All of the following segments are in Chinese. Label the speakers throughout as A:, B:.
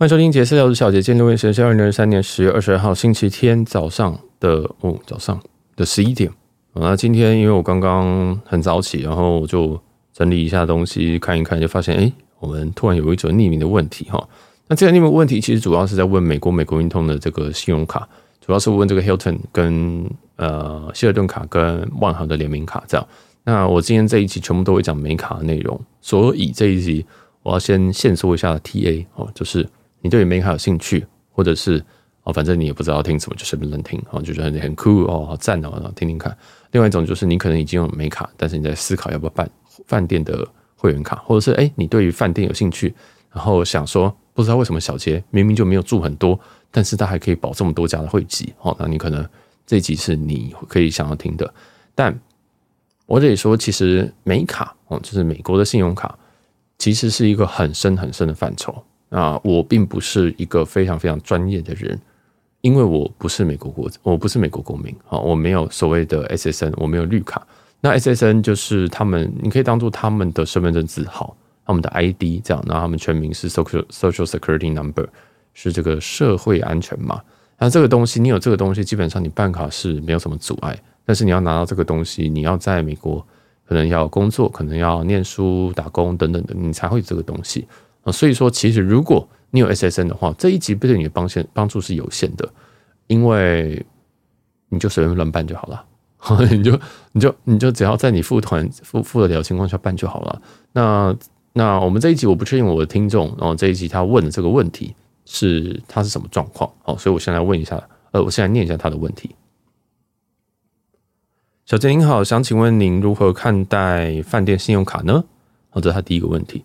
A: 欢迎收听杰斯聊的小杰，今天录音时间是二零二三年十月二十二号星期天早上的哦，早上的十一点。那今天因为我刚刚很早起，然后我就整理一下东西，看一看，就发现哎，我们突然有一则匿名的问题哈。那这个匿名问题其实主要是在问美国美国运通的这个信用卡，主要是问这个 Hilton 跟呃希尔顿卡跟万豪的联名卡这样。那我今天这一集全部都会讲美卡的内容，所以这一集我要先限缩一下 TA 哦，就是。你对美卡有兴趣，或者是哦，反正你也不知道听什么，就随便乱听哦，就觉得很很酷哦，好赞哦，听听看。另外一种就是你可能已经有美卡，但是你在思考要不要办饭店的会员卡，或者是哎，你对于饭店有兴趣，然后想说不知道为什么小杰明明就没有住很多，但是他还可以保这么多家的会籍哦，那你可能这集是你可以想要听的。但我得说，其实美卡哦，就是美国的信用卡，其实是一个很深很深的范畴。啊，我并不是一个非常非常专业的人，因为我不是美国国，我不是美国公民啊，我没有所谓的 SSN，我没有绿卡。那 SSN 就是他们，你可以当做他们的身份证字号，他们的 ID 这样。那他们全名是 Social Social Security Number，是这个社会安全码。那这个东西，你有这个东西，基本上你办卡是没有什么阻碍。但是你要拿到这个东西，你要在美国可能要工作，可能要念书、打工等等的，你才会有这个东西。所以说，其实如果你有 SSN 的话，这一集对你的帮线帮助是有限的，因为你就随便乱办就好了，你就你就你就只要在你付团付付得了情况下办就好了。那那我们这一集我不确定我的听众，然后这一集他问的这个问题是他是什么状况？好，所以我先来问一下，呃，我先来念一下他的问题。小杰您好，想请问您如何看待饭店信用卡呢？好，这是他第一个问题。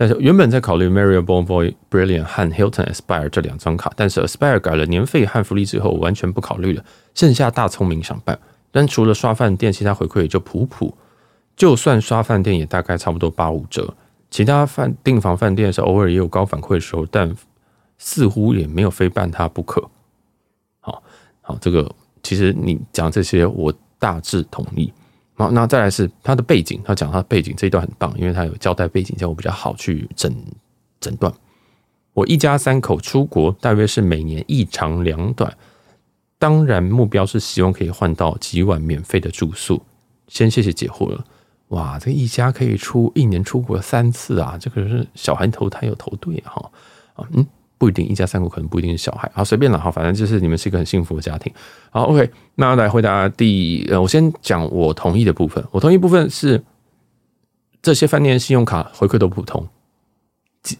A: 但是原本在考虑 Marriott Bonvoy Brilliant 和 Hilton Aspire 这两张卡，但是 Aspire 改了年费和福利之后，完全不考虑了。剩下大聪明想办，但除了刷饭店，其他回馈也就普普。就算刷饭店，也大概差不多八五折。其他饭订房饭店是偶尔也有高反馈的时候，但似乎也没有非办它不可。好好，这个其实你讲这些，我大致同意。好，那再来是他的背景，他讲他的背景这一段很棒，因为他有交代背景，这样我比较好去诊诊断。我一家三口出国，大约是每年一长两短，当然目标是希望可以换到几晚免费的住宿。先谢谢解惑了。哇，这一家可以出一年出国三次啊，这个是小孩投胎有投对哈啊嗯。不一定，一家三口可能不一定是小孩，好随便了，好，反正就是你们是一个很幸福的家庭。好，OK，那来回答第，呃，我先讲我同意的部分。我同意部分是这些饭店信用卡回馈都普通。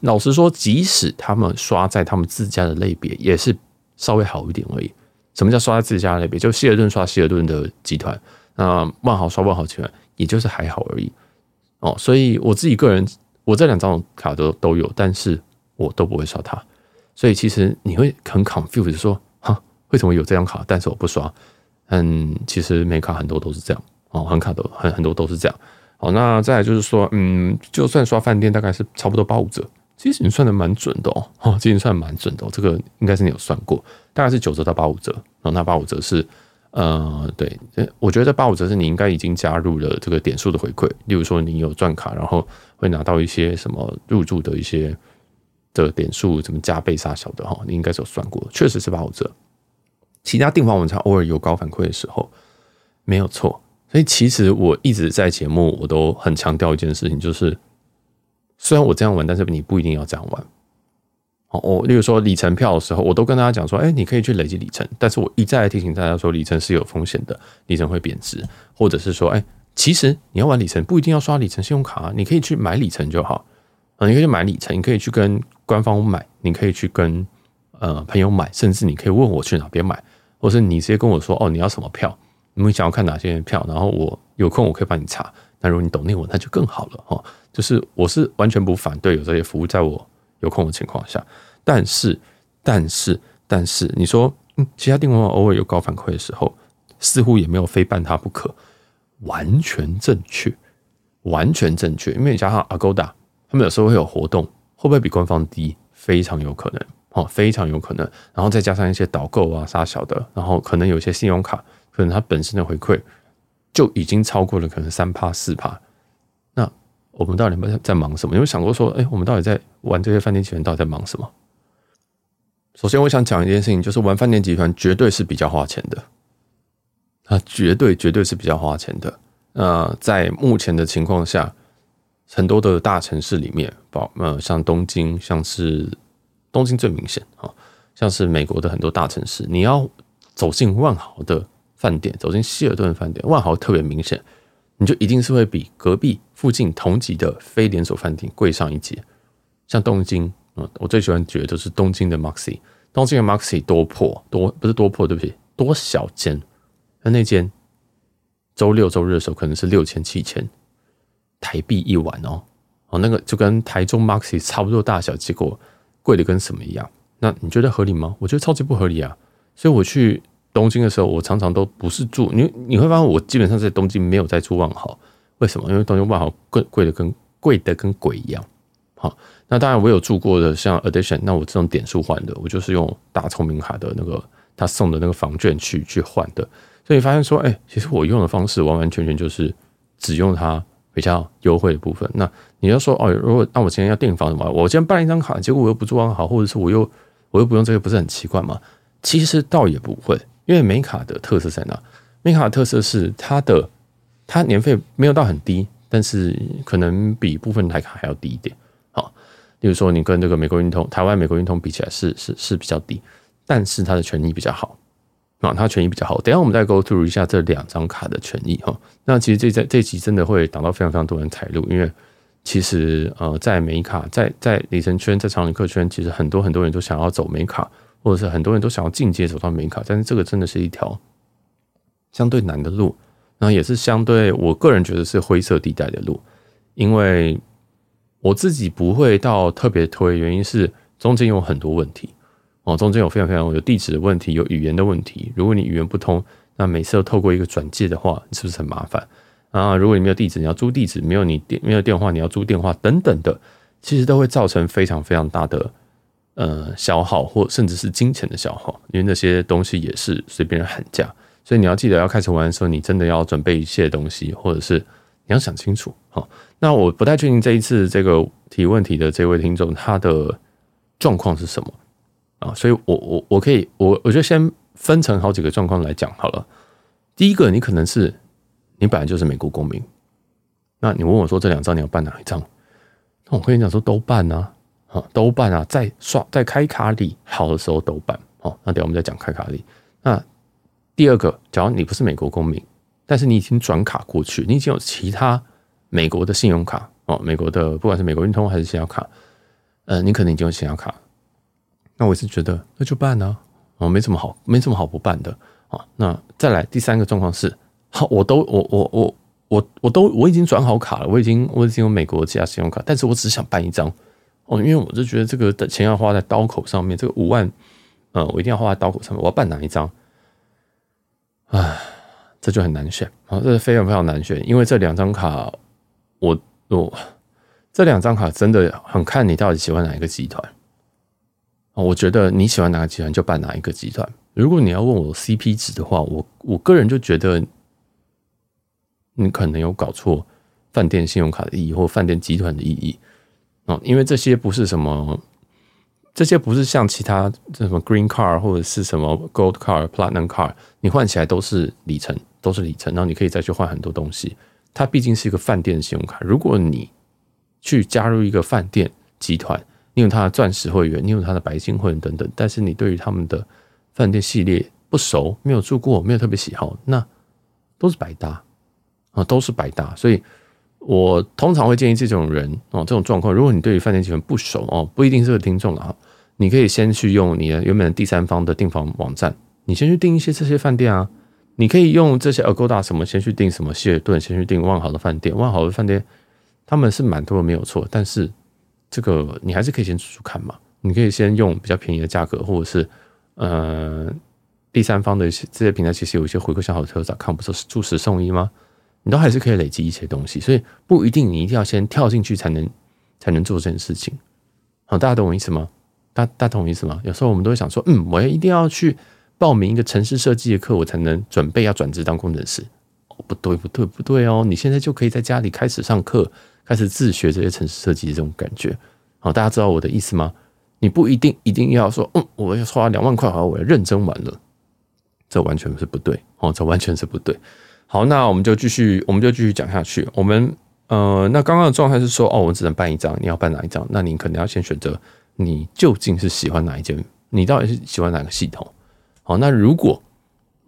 A: 老实说，即使他们刷在他们自家的类别，也是稍微好一点而已。什么叫刷在自家类别？就希尔顿刷希尔顿的集团，那万豪刷万豪集团，也就是还好而已。哦，所以我自己个人，我这两张卡都都有，但是我都不会刷它。所以其实你会很 confused 说，哈，为什么有这张卡，但是我不刷？嗯，其实美卡很多都是这样哦，很卡都很很多都是这样。好，那再来就是说，嗯，就算刷饭店，大概是差不多八五折，其实你算的蛮准的哦，哦，其实算蛮准的哦，这个应该是你有算过，大概是九折到八五折。然后那八五折是，呃，对，我觉得八五折是你应该已经加入了这个点数的回馈，例如说你有钻卡，然后会拿到一些什么入住的一些。的点数怎么加倍杀小的哈？你应该是有算过，确实是八五折。其他订房网站偶尔有高反馈的时候，没有错。所以其实我一直在节目我都很强调一件事情，就是虽然我这样玩，但是你不一定要这样玩。哦，我例如说里程票的时候，我都跟大家讲说，哎，你可以去累积里程，但是我一再提醒大家说，里程是有风险的，里程会贬值，或者是说，哎，其实你要玩里程，不一定要刷里程信用卡，你可以去买里程就好。啊，你可以去买里程，你可以去跟官方买，你可以去跟呃朋友买，甚至你可以问我去哪边买，或是你直接跟我说哦，你要什么票，你们想要看哪些票，然后我有空我可以帮你查。那如果你懂内文，那就更好了哈。就是我是完全不反对有这些服务，在我有空的情况下，但是但是但是你说，其他订房偶尔有高反馈的时候，似乎也没有非办它不可，完全正确，完全正确，因为你加上 Agoda。他们有时候会有活动，会不会比官方低？非常有可能，哦，非常有可能。然后再加上一些导购啊、杀小的，然后可能有一些信用卡，可能它本身的回馈就已经超过了可能三趴四趴。那我们到底在在忙什么？有没有想过说，哎，我们到底在玩这些饭店集团到底在忙什么？首先我想讲一件事情，就是玩饭店集团绝对是比较花钱的，啊，绝对绝对是比较花钱的。呃，在目前的情况下，很多的大城市里面，包呃像东京，像是东京最明显啊，像是美国的很多大城市，你要走进万豪的饭店，走进希尔顿饭店，万豪特别明显，你就一定是会比隔壁附近同级的非连锁饭店贵上一截。像东京，嗯，我最喜欢觉得就是东京的 Moxy，东京的 Moxy 多破多不是多破，对不起，多小间，那那间。周六周日的时候可能是六千七千台币一晚哦，哦，那个就跟台中 Maxi 差不多大小，结果贵的跟什么一样？那你觉得合理吗？我觉得超级不合理啊！所以我去东京的时候，我常常都不是住你，你会发现我基本上在东京没有在住万豪，为什么？因为东京万豪贵贵的跟贵的跟鬼一样。好，那当然我有住过的像 Edition，那我这种点数换的，我就是用大聪明卡的那个他送的那个房券去去换的。所以发现说，哎、其实我用的方式完完全全就是只用它比较优惠的部分。那你要说，哦，如果那我今天要订房什么，我今天办一张卡，结果我又不住万豪，或者是我又我又不用这个，不是很奇怪吗？其实倒也不会，因为美卡的特色在哪？美卡的特色是它的它年费没有到很低，但是可能比部分台卡还要低一点。好，例如说你跟这个美国运通、台湾美国运通比起来是是是比较低，但是它的权益比较好。啊，它权益比较好。等下我们再 go through 一下这两张卡的权益哈。那其实这在这集真的会挡到非常非常多人踩路，因为其实呃，在美卡在在里程圈在常旅客圈，其实很多很多人都想要走美卡，或者是很多人都想要进阶走到美卡，但是这个真的是一条相对难的路，然后也是相对我个人觉得是灰色地带的路，因为我自己不会到特别推，原因是中间有很多问题。哦，中间有非常非常有地址的问题，有语言的问题。如果你语言不通，那每次都透过一个转介的话，是不是很麻烦啊？如果你没有地址，你要租地址；没有你电没有电话，你要租电话等等的，其实都会造成非常非常大的呃消耗，或甚至是金钱的消耗。因为那些东西也是随便人喊价，所以你要记得要开始玩的时候，你真的要准备一些东西，或者是你要想清楚。好，那我不太确定这一次这个提问题的这位听众他的状况是什么。啊，所以我我我可以我我就先分成好几个状况来讲好了。第一个，你可能是你本来就是美国公民，那你问我说这两张你要办哪一张？那我跟你讲说都办啊，啊都办啊，在刷在开卡里好的时候都办。好，那等下我们再讲开卡里。那第二个，假如你不是美国公民，但是你已经转卡过去，你已经有其他美国的信用卡哦，美国的不管是美国运通还是信用卡，呃，你可能已经有信用卡。那我是觉得那就办呢，哦，没什么好，没什么好不办的啊。那再来第三个状况是，好，我都我我我我我都我已经转好卡了，我已经我已经有美国其他信用卡，但是我只想办一张哦，因为我就觉得这个的钱要花在刀口上面，这个五万，呃，我一定要花在刀口上面，我要办哪一张？唉，这就很难选啊，这是非常非常难选，因为这两张卡，我我这两张卡真的很看你到底喜欢哪一个集团。我觉得你喜欢哪个集团就办哪一个集团。如果你要问我 CP 值的话，我我个人就觉得你可能有搞错饭店信用卡的意义或饭店集团的意义啊，因为这些不是什么，这些不是像其他什么 Green Card 或者是什么 Gold Card、Platinum Card，你换起来都是里程，都是里程，然后你可以再去换很多东西。它毕竟是一个饭店信用卡，如果你去加入一个饭店集团。你有他的钻石会员，你有他的白金会员等等，但是你对于他们的饭店系列不熟，没有住过，没有特别喜好，那都是白搭啊，都是白搭。所以我通常会建议这种人哦，这种状况，如果你对于饭店集团不熟哦，不一定是个听众啊，你可以先去用你的原本的第三方的订房网站，你先去订一些这些饭店啊，你可以用这些 Agoda 什么先去订什么希尔顿，先去订万豪的饭店，万豪的饭店他们是蛮多的没有错，但是。这个你还是可以先出出看嘛，你可以先用比较便宜的价格，或者是呃第三方的一些这些平台，其实有一些回馈像好特咋看不是住十送一吗？你都还是可以累积一些东西，所以不一定你一定要先跳进去才能才能做这件事情。好，大家懂我意思吗？大大家懂我意思吗？有时候我们都会想说，嗯，我要一定要去报名一个城市设计的课，我才能准备要转职当工程师。哦，不对，不对，不对哦，你现在就可以在家里开始上课。开始自学这些城市设计的这种感觉，好，大家知道我的意思吗？你不一定一定要说，嗯，我要花两万块，好，我要认真玩了，这完全是不对哦，这完全是不对。好，那我们就继续，我们就继续讲下去。我们呃，那刚刚的状态是说，哦，我只能办一张，你要办哪一张？那你可能要先选择你究竟是喜欢哪一间，你到底是喜欢哪个系统？好，那如果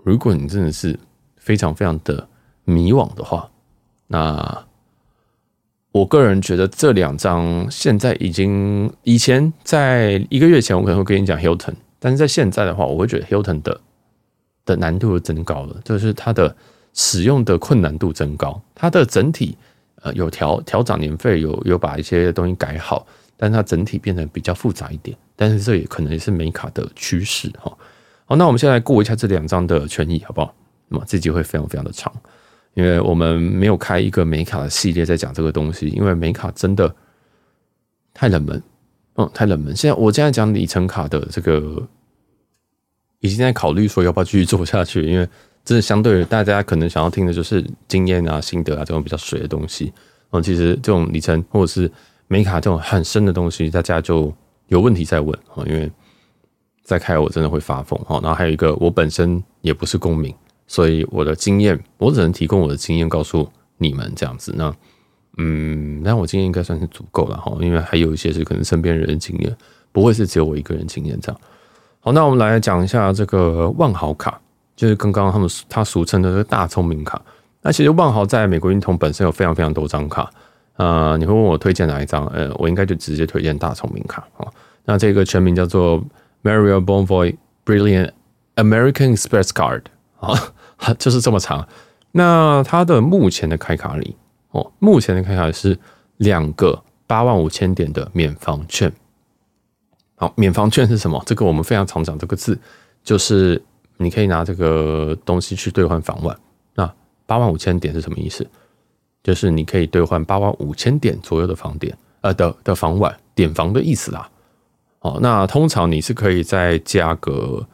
A: 如果你真的是非常非常的迷惘的话，那。我个人觉得这两张现在已经，以前在一个月前我可能会跟你讲 Hilton，但是在现在的话，我会觉得 Hilton 的的难度增高了，就是它的使用的困难度增高，它的整体呃有调调涨年费，有有把一些东西改好，但是它整体变得比较复杂一点，但是这也可能也是美卡的趋势哈。好，那我们先来过一下这两张的权益好不好？那么这集会非常非常的长。因为我们没有开一个美卡的系列在讲这个东西，因为美卡真的太冷门，嗯，太冷门。现在我现在讲里程卡的这个，已经在考虑说要不要继续做下去，因为真的相对于大家可能想要听的就是经验啊、心得啊这种比较水的东西。嗯，其实这种里程或者是美卡这种很深的东西，大家就有问题再问啊，因为再开我真的会发疯哈。然后还有一个，我本身也不是公民。所以我的经验，我只能提供我的经验告诉你们这样子。那，嗯，那我经验应该算是足够了哈，因为还有一些是可能身边人的经验，不会是只有我一个人经验这样。好，那我们来讲一下这个万豪卡，就是刚刚他们他俗称的这个大聪明卡。那其实万豪在美国运通本身有非常非常多张卡，呃，你会问我推荐哪一张？呃，我应该就直接推荐大聪明卡啊。那这个全名叫做 Mario Bonvoy Brilliant American Express Card 啊。就是这么长，那它的目前的开卡里哦，目前的开卡是两个八万五千点的免房券。好，免房券是什么？这个我们非常常讲这个字，就是你可以拿这个东西去兑换房晚。那八万五千点是什么意思？就是你可以兑换八万五千点左右的房点，呃的的房晚点房的意思啦。哦，那通常你是可以再加个。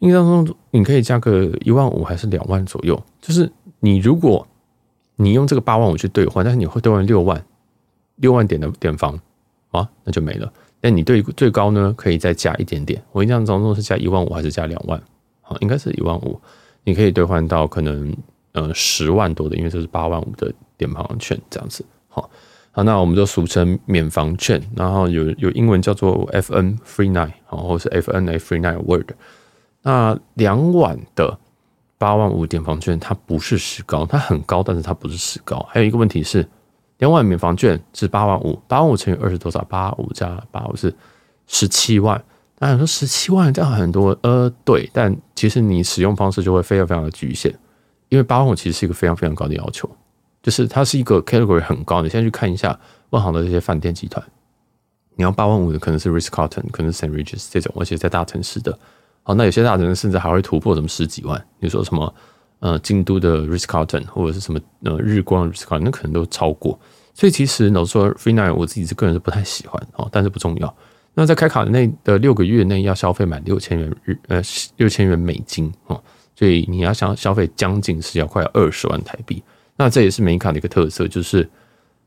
A: 印象中，你可以加个一万五还是两万左右？就是你如果你用这个八万五去兑换，但是你会兑换六万六万点的点房啊，那就没了。但你对最高呢，可以再加一点点。我印象当中是加一万五还是加两万？好，应该是一万五。你可以兑换到可能呃十万多的，因为这是八万五的点房券这样子。好，好，那我们就俗称免房券，然后有有英文叫做 FN Free Night，然后是 FNA Free Night word。那两晚的八万五点房券，它不是时高，它很高，但是它不是时高。还有一个问题是，两晚免房券是八万五，八万五乘以二是多少？八五加八五是十七万。那你说十七万这样很多，呃，对，但其实你使用方式就会非常非常的局限，因为八万五其实是一个非常非常高的要求，就是它是一个 category 很高。你现在去看一下万豪的这些饭店集团，你要八万五的可能是 Ritz Carlton，可能是 St. Regis 这种，而且在大城市的。好，那有些大城市甚至还会突破什么十几万，比如说什么呃京都的 Ritz Carlton 或者是什么呃日光 Ritz Carlton，那可能都超过。所以其实老实说，Free Night 我自己是个人是不太喜欢哦，但是不重要。那在开卡内的六个月内要消费满六千元日呃六千元美金哦，所以你要想消费将近是要快二十万台币。那这也是美卡的一个特色，就是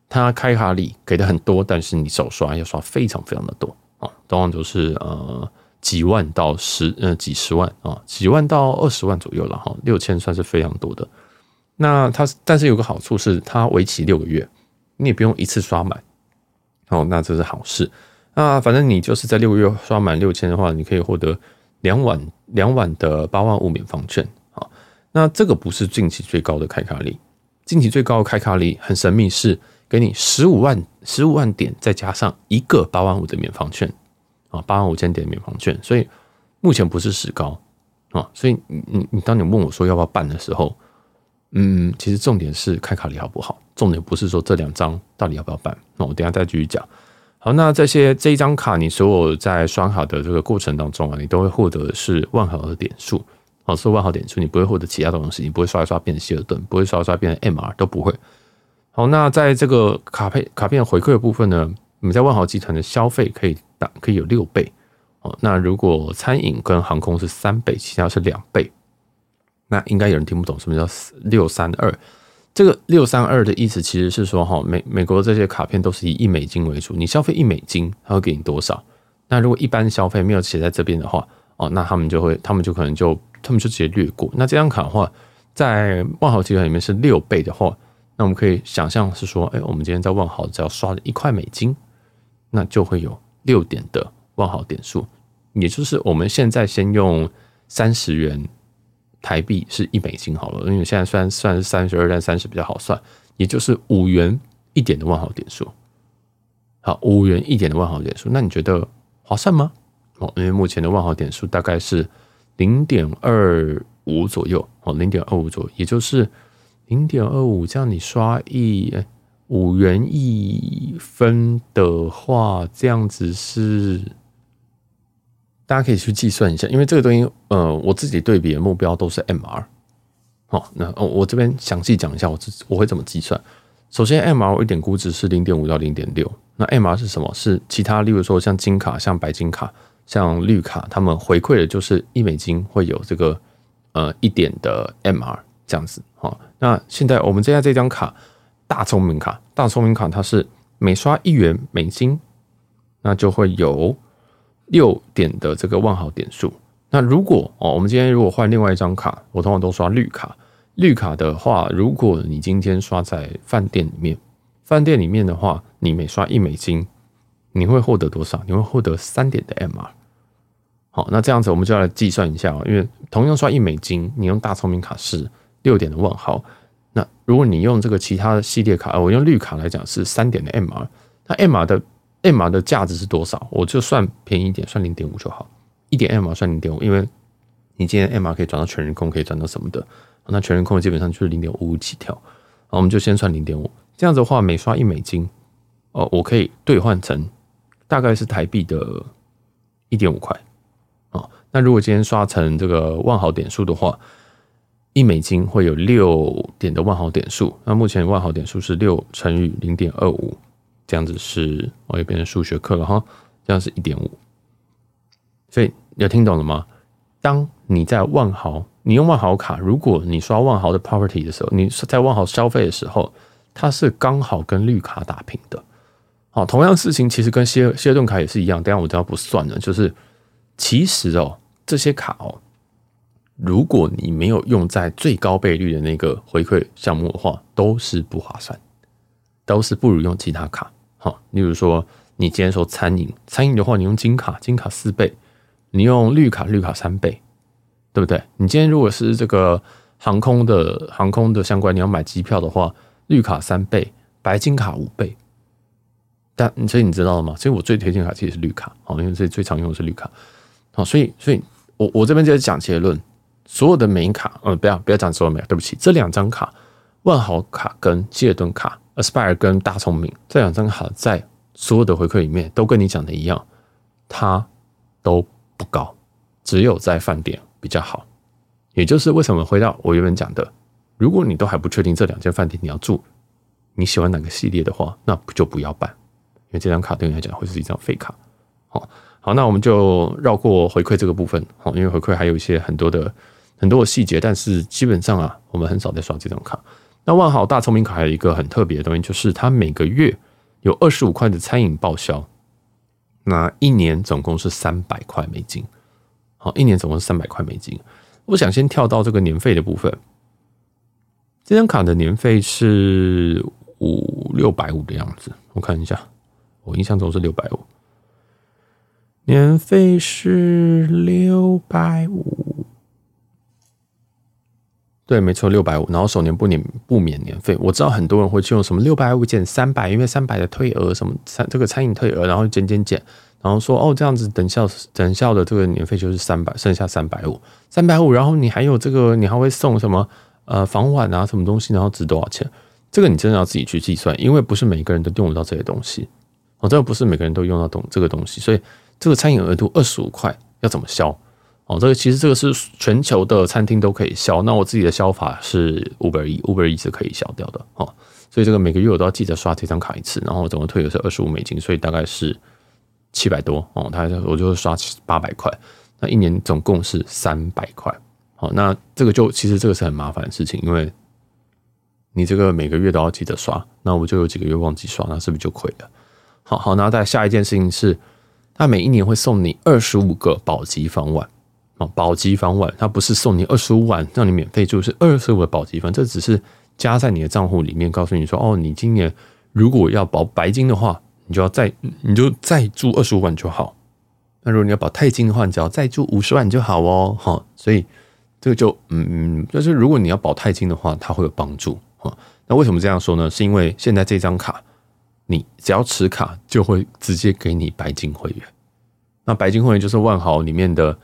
A: 它开卡礼给的很多，但是你手刷要刷非常非常的多啊，往往都是呃。几万到十呃几十万啊，几万到二十万左右了哈，六千算是非常多的。那它但是有个好处是它为期六个月，你也不用一次刷满，哦，那这是好事。那反正你就是在六个月刷满六千的话，你可以获得两晚两晚的八万五免房券。啊，那这个不是近期最高的开卡礼，近期最高的开卡礼很神秘，是给你十五万十五万点再加上一个八万五的免房券。啊，八万五千点免房券，所以目前不是史高啊，所以你你你当你问我说要不要办的时候，嗯，其实重点是开卡礼好不好？重点不是说这两张到底要不要办。那我等下再继续讲。好，那这些这一张卡，你所有在刷卡的这个过程当中啊，你都会获得是万豪的点数，哦，是万豪点数，你不会获得其他的东西，你不会刷一刷变成希尔顿，不会刷一刷变成 MR，都不会。好，那在这个卡片卡片回馈的部分呢，你在万豪集团的消费可以。可以有六倍哦。那如果餐饮跟航空是三倍，其他是两倍，那应该有人听不懂什么叫六三二。这个六三二的意思其实是说，哈，美美国这些卡片都是以一美金为主，你消费一美金，它会给你多少？那如果一般消费没有写在这边的话，哦，那他们就会，他们就可能就，他们就直接略过。那这张卡的话，在万豪集团里面是六倍的话，那我们可以想象是说，哎，我们今天在万豪只要刷了一块美金，那就会有六点的万豪点数，也就是我们现在先用三十元台币是一美金好了，因为现在算算是三十二，但三十比较好算，也就是五元一点的万豪点数。好，五元一点的万豪点数，那你觉得划算吗？哦，因为目前的万豪点数大概是零点二五左右，哦，零点二五左右，也就是零点二五，这样你刷一五元一分的话，这样子是大家可以去计算一下，因为这个东西，呃，我自己对比的目标都是 MR。好，那哦，我这边详细讲一下，我自我会怎么计算。首先，MR 一点估值是零点五到零点六，那 MR 是什么？是其他，例如说像金卡、像白金卡。像绿卡，他们回馈的就是一美金会有这个呃一点的 MR 这样子哈。那现在我们现在这张卡大聪明卡，大聪明卡它是每刷一元美金，那就会有六点的这个万豪点数。那如果哦，我们今天如果换另外一张卡，我通常都刷绿卡。绿卡的话，如果你今天刷在饭店里面，饭店里面的话，你每刷一美金。你会获得多少？你会获得三点的 MR。好，那这样子我们就要来计算一下哦。因为同样刷一美金，你用大聪明卡是六点的万豪。那如果你用这个其他系列卡，我用绿卡来讲是三点的 MR。那 MR 的 MR 的价值是多少？我就算便宜一点，算零点五就好。一点 MR 算零点五，因为你今天 MR 可以转到全日空，可以转到什么的？那全日空基本上就是零点五五起跳。我们就先算零点五。这样子的话，每刷一美金，哦，我可以兑换成。大概是台币的一点五块哦。那如果今天刷成这个万豪点数的话，一美金会有六点的万豪点数。那目前万豪点数是六乘以零点二五，这样子是我也变成数学课了哈。这样是一点五。所以你有听懂了吗？当你在万豪，你用万豪卡，如果你刷万豪的 Property 的时候，你在万豪消费的时候，它是刚好跟绿卡打平的。好，同样事情其实跟希尔希尔顿卡也是一样，等下我都要不算了。就是其实哦，这些卡哦，如果你没有用在最高倍率的那个回馈项目的话，都是不划算，都是不如用其他卡。好，例如说你今天说餐饮，餐饮的话，你用金卡，金卡四倍；你用绿卡，绿卡三倍，对不对？你今天如果是这个航空的航空的相关，你要买机票的话，绿卡三倍，白金卡五倍。但所以你知道了吗？所以我最推荐卡其实是绿卡，好，因为这最常用的是绿卡，好，所以所以我我这边就是讲结论，所有的美卡，嗯，不要不要讲所有美，对不起，这两张卡，万豪卡跟希尔顿卡，Aspire 跟大聪明这两张卡，在所有的回馈里面都跟你讲的一样，它都不高，只有在饭店比较好，也就是为什么回到我原本讲的，如果你都还不确定这两间饭店你要住，你喜欢哪个系列的话，那不就不要办。因为这张卡对你来讲会是一张废卡，好，好，那我们就绕过回馈这个部分，好，因为回馈还有一些很多的很多的细节，但是基本上啊，我们很少在刷这张卡。那万豪大聪明卡还有一个很特别的东西，就是它每个月有二十五块的餐饮报销，那一年总共是三百块美金，好，一年总共是三百块美金。我想先跳到这个年费的部分，这张卡的年费是五六百五的样子，我看一下。我印象中是六百五，年费是六百五，对，没错，六百五。然后首年不免不免年费。我知道很多人会去用什么六百五减三百，因为三百的退额什么餐这个餐饮退额，然后减减减，然后说哦这样子等效等效的这个年费就是三百，剩下三百五，三百五。然后你还有这个，你还会送什么呃房晚啊什么东西，然后值多少钱？这个你真的要自己去计算，因为不是每个人都用得到这些东西。哦，这个不是每个人都用到懂这个东西，所以这个餐饮额度二十五块要怎么消？哦，这个其实这个是全球的餐厅都可以消。那我自己的消法是 Uber E，Uber E 是可以消掉的哦。所以这个每个月我都要记得刷这张卡一次，然后总共退的是二十五美金，所以大概是七百多哦。他我就会刷八百块，那一年总共是三百块。好，那这个就其实这个是很麻烦的事情，因为你这个每个月都要记得刷，那我就有几个月忘记刷，那是不是就亏了？好好，那再下一件事情是，他每一年会送你二十五个保级方碗啊，宝吉房晚，它不是送你二十五晚让你免费住，是二十五的保级房，这只是加在你的账户里面，告诉你说，哦，你今年如果要保白金的话，你就要再你就再住二十五晚就好。那如果你要保钛金的话，你只要再住五十万就好哦，哈，所以这个就嗯嗯，就是如果你要保钛金的话，它会有帮助啊。那为什么这样说呢？是因为现在这张卡，你只要持卡就会直接给你白金会员。那白金会员就是万豪里面的，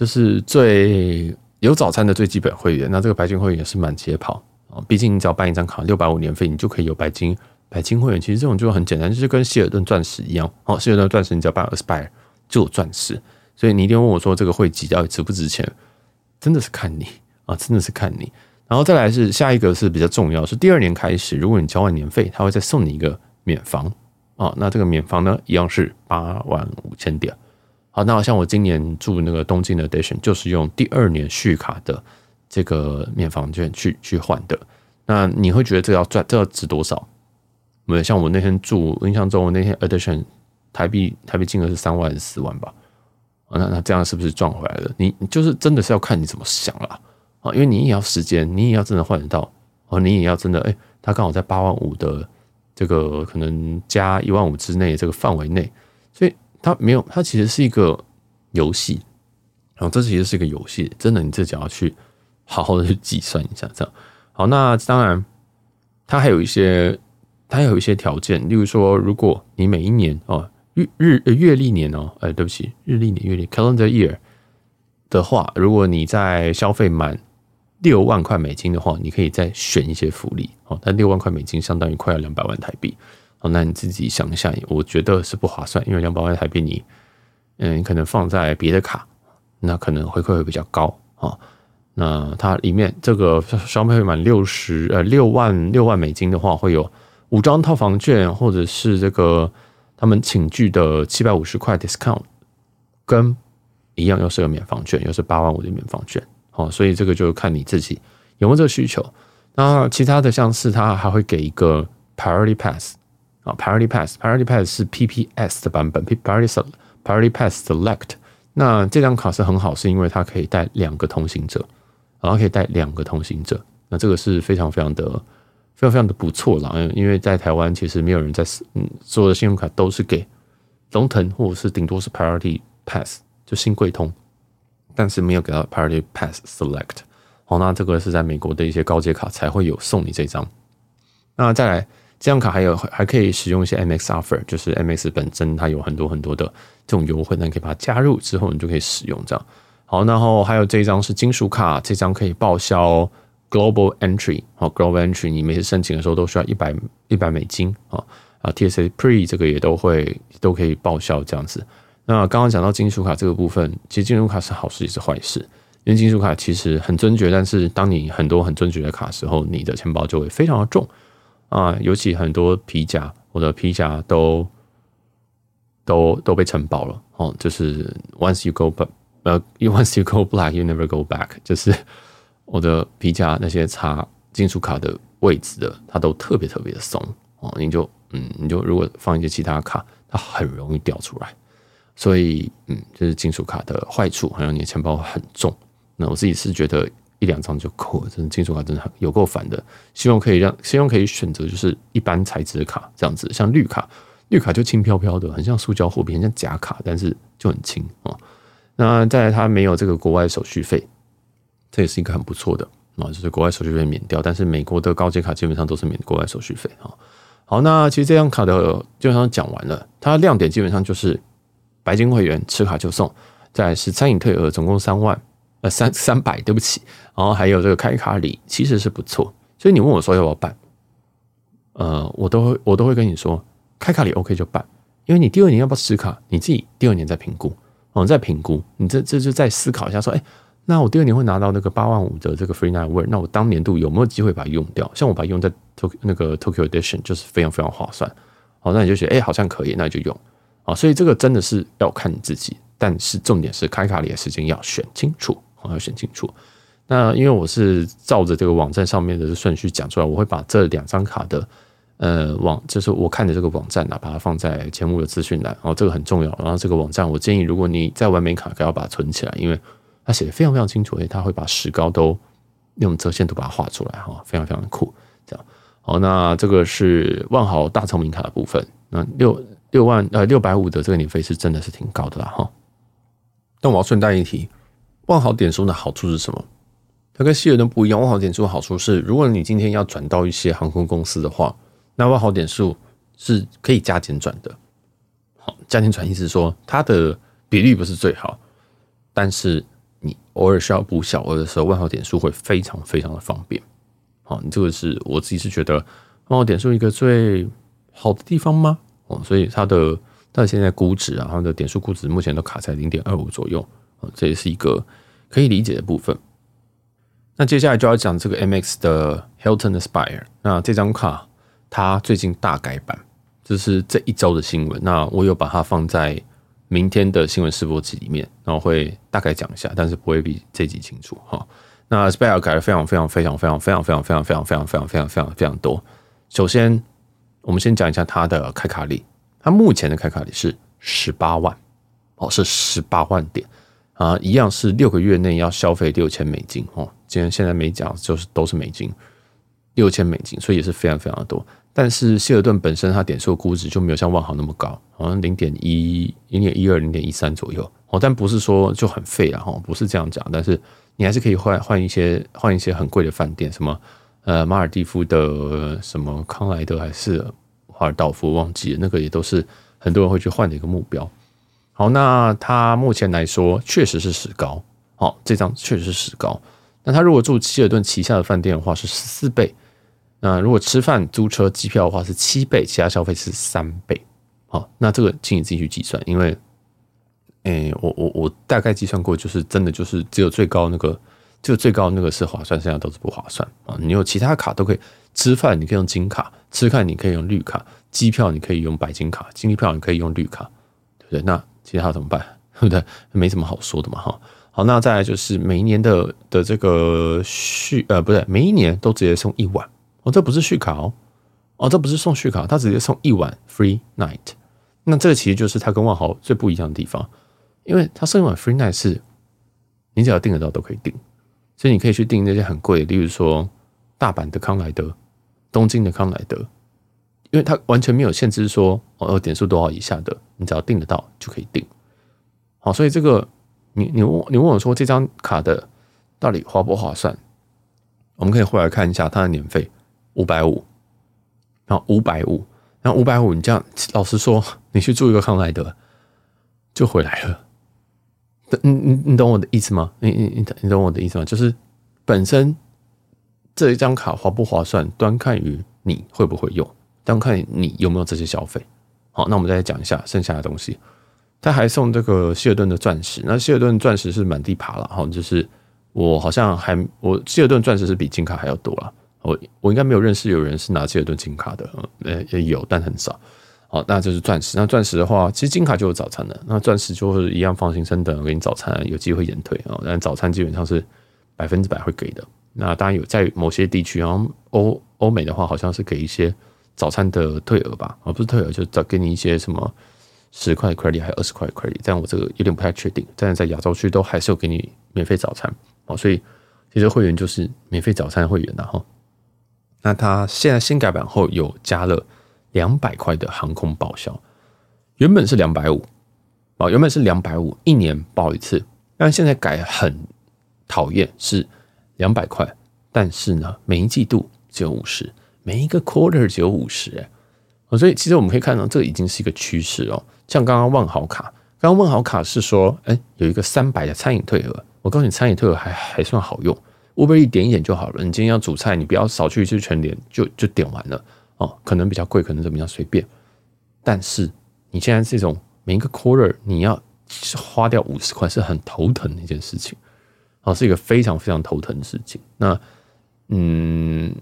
A: 就是最有早餐的最基本会员。那这个白金会员也是满街跑啊，毕竟你只要办一张卡六百五年费，你就可以有白金。白金会员其实这种就很简单，就是跟希尔顿钻石一样哦。希尔顿钻石你只要办 Aspire。就钻石，所以你一定问我说这个会籍到底值不值钱？真的是看你啊，真的是看你。然后再来是下一个是比较重要，是第二年开始，如果你交完年费，他会再送你一个免房啊。那这个免房呢，一样是八万五千点。好，那好像我今年住那个东京的 Edition，就是用第二年续卡的这个免房券去去换的。那你会觉得这要赚，这要值多少？没有，像我那天住，印象中我那天 Edition。台币台币金额是三万四万吧，啊，那那这样是不是赚回来了？你就是真的是要看你怎么想啦，啊，因为你也要时间，你也要真的换得到，哦，你也要真的，哎，他刚好在八万五的这个可能加一万五之内这个范围内，所以它没有，它其实是一个游戏，然后这其实是一个游戏，真的你自己要去好好的去计算一下，这样好。那当然，它还有一些，它还有一些条件，例如说，如果你每一年哦。日日月历年哦，哎，对不起，日历年月历 calendar year 的话，如果你在消费满六万块美金的话，你可以再选一些福利哦。但六万块美金相当于快要两百万台币哦，那你自己想一下，我觉得是不划算，因为两百万台币你嗯，你可能放在别的卡，那可能回馈会比较高啊。那它里面这个消费满六十呃六万六万美金的话，会有五张套房券，或者是这个。他们请具的七百五十块 discount，跟一样又是个免房券，又是八万五的免房券，好，所以这个就看你自己有没有这个需求。那其他的像是它还会给一个 priority pass 啊，priority pass，priority pass 是 PPS 的版本，priority priority pass select。那这张卡是很好，是因为它可以带两个通行者，然后可以带两个通行者，那这个是非常非常的。非常非常的不错啦，因为在台湾其实没有人在嗯，所有的信用卡都是给龙腾或者是顶多是 Priority Pass 就新贵通，但是没有给到 Priority Pass Select。好，那这个是在美国的一些高阶卡才会有送你这张。那再来，这张卡还有还可以使用一些 MX Offer，就是 MX 本身它有很多很多的这种优惠，那你可以把它加入之后，你就可以使用这样。好，然后还有这一张是金属卡，这张可以报销。Global Entry 好，Global Entry 你每次申请的时候都需要一百一百美金啊啊，TSA Pre 这个也都会都可以报销这样子。那刚刚讲到金属卡这个部分，其实金属卡是好事也是坏事，因为金属卡其实很尊爵，但是当你很多很尊爵的卡时候，你的钱包就会非常的重啊，尤其很多皮夹我的皮夹都都都被承包了哦，就是 Once you go back，呃，Once you go black, you never go back，就是。我的皮夹那些插金属卡的位置的，它都特别特别的松哦。你就嗯，你就如果放一些其他卡，它很容易掉出来。所以嗯，这是金属卡的坏处，还有你的钱包很重。那我自己是觉得一两张就够了，真的金属卡真的很有够烦的。希望可以让，希望可以选择就是一般材质的卡这样子，像绿卡，绿卡就轻飘飘的，很像塑胶货币，很像假卡，但是就很轻哦。那再来，它没有这个国外手续费。这也是一个很不错的啊，就是国外手续费免掉，但是美国的高阶卡基本上都是免国外手续费啊。好，那其实这张卡的基本上讲完了，它的亮点基本上就是白金会员持卡就送，再来是餐饮退额，总共三万呃三三百，对不起，然后还有这个开卡礼，其实是不错。所以你问我说要不要办，呃，我都会我都会跟你说，开卡礼 OK 就办，因为你第二年要不要持卡，你自己第二年再评估，哦，再评估，你这这就再思考一下说，哎。那我第二年会拿到那个八万五的这个 free night award，那我当年度有没有机会把它用掉？像我把它用在 tok 那个 Tokyo Edition 就是非常非常划算。好，那你就觉得哎、好像可以，那你就用啊。所以这个真的是要看你自己，但是重点是开卡礼的时间要选清楚，要选清楚。那因为我是照着这个网站上面的顺序讲出来，我会把这两张卡的呃网，就是我看的这个网站啊，把它放在节目的资讯栏，然后这个很重要。然后这个网站，我建议如果你在玩美卡，要把它存起来，因为它写的非常非常清楚，诶，它会把石膏都用折线图把它画出来，哈，非常非常的酷。这样，好，那这个是万豪大聪明卡的部分。那六六万呃六百五的这个年费是真的是挺高的啦，哈。但我要顺带一提，万豪点数的好处是什么？它跟希尔顿不一样。万豪点数的好处是，如果你今天要转到一些航空公司的话，那万豪点数是可以加减转的。好，加减转意思是说，它的比例不是最好，但是你偶尔需要补小额的时候，万豪点数会非常非常的方便。好，你这个是我自己是觉得万豪点数一个最好的地方吗？哦，所以它的。但现在估值啊，它的点数估值目前都卡在零点二五左右，这也是一个可以理解的部分。那接下来就要讲这个 MX 的 Hilton Aspire，那这张卡它最近大改版，这是这一周的新闻。那我有把它放在明天的新闻试播集里面，然后会大概讲一下，但是不会比这集清楚哈。那 Aspire 改了非常非常非常非常非常非常非常非常非常非常非常非常非常多。首先，我们先讲一下它的开卡礼。它目前的开卡礼是十八万，哦，是十八万点啊，一样是六个月内要消费六千美金哦。今天现在没讲，就是都是美金，六千美金，所以也是非常非常的多。但是希尔顿本身它点数估值就没有像万豪那么高，好像零点一、零点一二、零点一三左右哦。但不是说就很废啊，哦，不是这样讲。但是你还是可以换换一些换一些很贵的饭店，什么呃马尔地夫的什么康莱德还是。华尔道夫忘记了，那个也都是很多人会去换的一个目标。好，那他目前来说确实是史高，好，这张确实是史高。那他如果住希尔顿旗下的饭店的话是十四倍，那如果吃饭、租车、机票的话是七倍，其他消费是三倍。好，那这个请你自己去计算，因为，诶，我我我大概计算过，就是真的就是只有最高那个，只有最高那个是划算，剩下都是不划算啊。你有其他卡都可以。吃饭你可以用金卡，吃饭你可以用绿卡，机票你可以用白金卡，机票你可以用绿卡，对不对？那其他怎么办？对不对？没什么好说的嘛，哈。好，那再来就是每一年的的这个续呃，不对，每一年都直接送一晚哦，这不是续卡哦，哦，这不是送续卡，他直接送一晚 free night。那这个其实就是他跟万豪最不一样的地方，因为他送一晚 free night 是，你只要订得到都可以订，所以你可以去订那些很贵的，例如说大阪的康莱德。东京的康莱德，因为它完全没有限制说哦，点数多少以下的，你只要订得到就可以订。好，所以这个你你问你问我说这张卡的到底划不划算？我们可以回来看一下它的年费五百五，然后五百五，然后五百五，你这样老实说，你去住一个康莱德就回来了。你你你懂我的意思吗？你你你你懂我的意思吗？就是本身。这一张卡划不划算，端看于你会不会用，端看你有没有这些消费。好，那我们再来讲一下剩下的东西。他还送这个希尔顿的钻石，那希尔顿钻石是满地爬了哈，就是我好像还我希尔顿钻石是比金卡还要多啊。我我应该没有认识有人是拿希尔顿金卡的，呃也有，但很少。好，那就是钻石。那钻石的话，其实金卡就有早餐的，那钻石就是一样放心升等，给你早餐，有机会延退啊。但早餐基本上是百分之百会给的。那当然有，在某些地区，然后欧欧美的话，好像是给一些早餐的退额吧，而不是退额，就找给你一些什么十块 credit 还有二十块 credit，这样我这个有点不太确定。但是在亚洲区都还是有给你免费早餐哦，所以其实会员就是免费早餐会员的哈。那它现在新改版后有加了两百块的航空报销，原本是两百五啊，原本是两百五一年报一次，但现在改很讨厌是。两百块，但是呢，每一季度只有五十，每一个 quarter 只有五十，哎，所以其实我们可以看到，这已经是一个趋势哦。像刚刚万豪卡，刚刚万豪卡是说，哎，有一个三百的餐饮退额，我告诉你，餐饮退额还还算好用，Uber 一点一点就好了。你今天要煮菜，你不要少去一次全联，就就点完了哦。可能比较贵，可能怎么样，随便。但是你现在这种每一个 quarter 你要花掉五十块，是很头疼的一件事情。哦，是一个非常非常头疼的事情。那，嗯，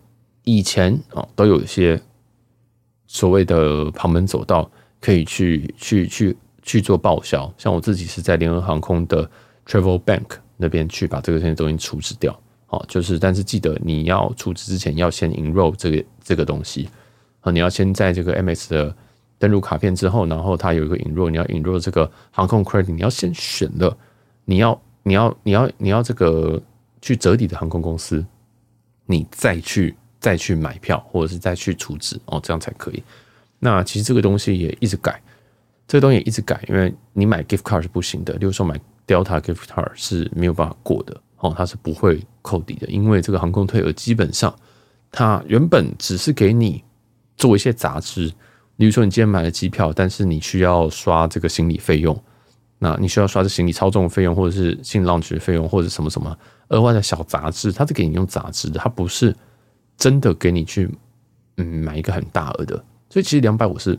A: 以前哦都有一些所谓的旁门左道，可以去去去去做报销。像我自己是在联合航空的 Travel Bank 那边去把这个东西处置掉。哦，就是但是记得你要处置之前要先 enroll 这个这个东西。啊，你要先在这个 MS 的登录卡片之后，然后它有一个引入，你要引入这个航空 credit，你要先选了，你要你要你要你要这个去折抵的航空公司，你再去再去买票，或者是再去储值哦，这样才可以。那其实这个东西也一直改，这个东西也一直改，因为你买 gift card 是不行的，例如说买 Delta gift card 是没有办法过的哦，它是不会扣抵的，因为这个航空退额基本上它原本只是给你做一些杂志，例如说你今天买了机票，但是你需要刷这个行李费用，那你需要刷这行李操纵费用，或者是行李 lounge 费用，或者什么什么额外的小杂志，它是给你用杂志的，它不是真的给你去嗯买一个很大额的。所以其实两百五是